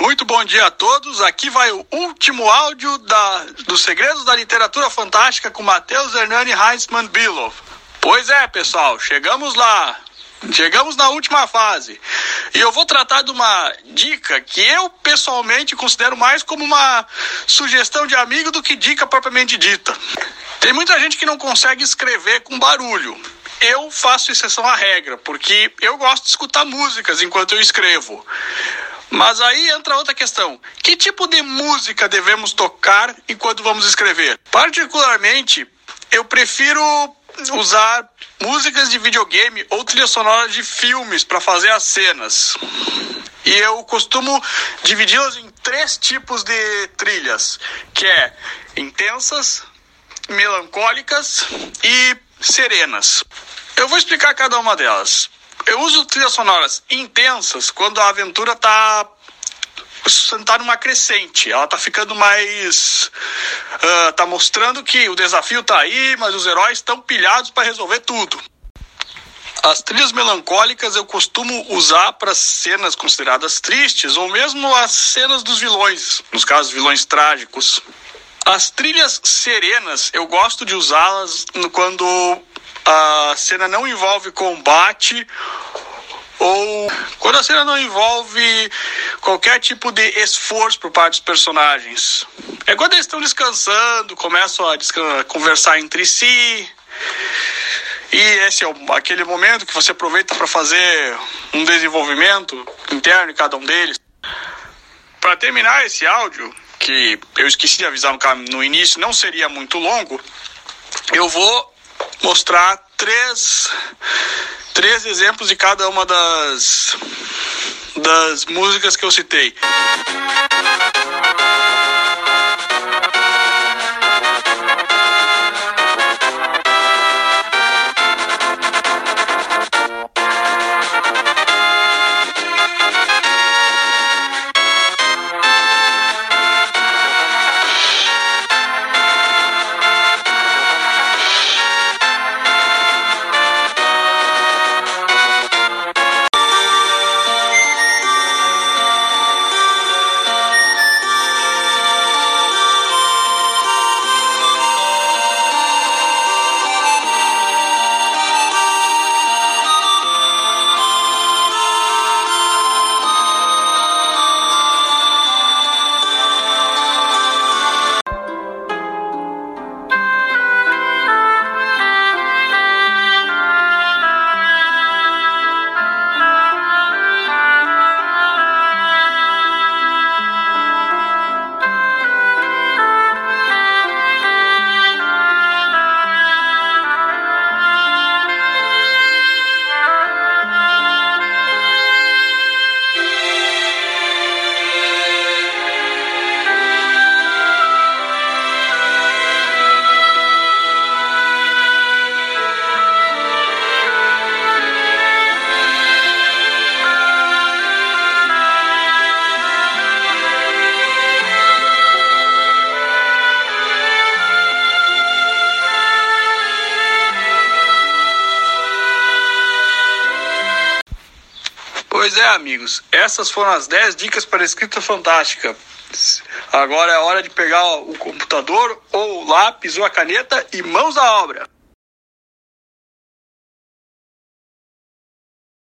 Muito bom dia a todos. Aqui vai o último áudio da, dos Segredos da Literatura Fantástica com Matheus Hernani Heinzmann Bilov. Pois é, pessoal, chegamos lá. Chegamos na última fase. E eu vou tratar de uma dica que eu pessoalmente considero mais como uma sugestão de amigo do que dica propriamente dita. Tem muita gente que não consegue escrever com barulho. Eu faço exceção à regra, porque eu gosto de escutar músicas enquanto eu escrevo. Mas aí entra outra questão: que tipo de música devemos tocar enquanto vamos escrever? Particularmente, eu prefiro usar músicas de videogame ou trilhas sonoras de filmes para fazer as cenas. E eu costumo dividi-las em três tipos de trilhas, que é intensas, melancólicas e serenas. Eu vou explicar cada uma delas. Eu uso trilhas sonoras intensas quando a aventura está tá numa crescente, ela tá ficando mais. Uh, tá mostrando que o desafio tá aí, mas os heróis estão pilhados para resolver tudo. As trilhas melancólicas eu costumo usar para cenas consideradas tristes ou mesmo as cenas dos vilões, nos casos vilões trágicos. As trilhas serenas eu gosto de usá-las quando a cena não envolve combate ou quando a cena não envolve qualquer tipo de esforço por parte dos personagens. É quando eles estão descansando, começam a conversar entre si. E esse é o, aquele momento que você aproveita para fazer um desenvolvimento interno em cada um deles. Para terminar esse áudio, que eu esqueci de avisar no, no início, não seria muito longo, eu vou mostrar três, três exemplos de cada uma das, das músicas que eu citei. Pois é, amigos, essas foram as 10 dicas para escrita fantástica. Agora é hora de pegar o computador ou o lápis ou a caneta e mãos à obra.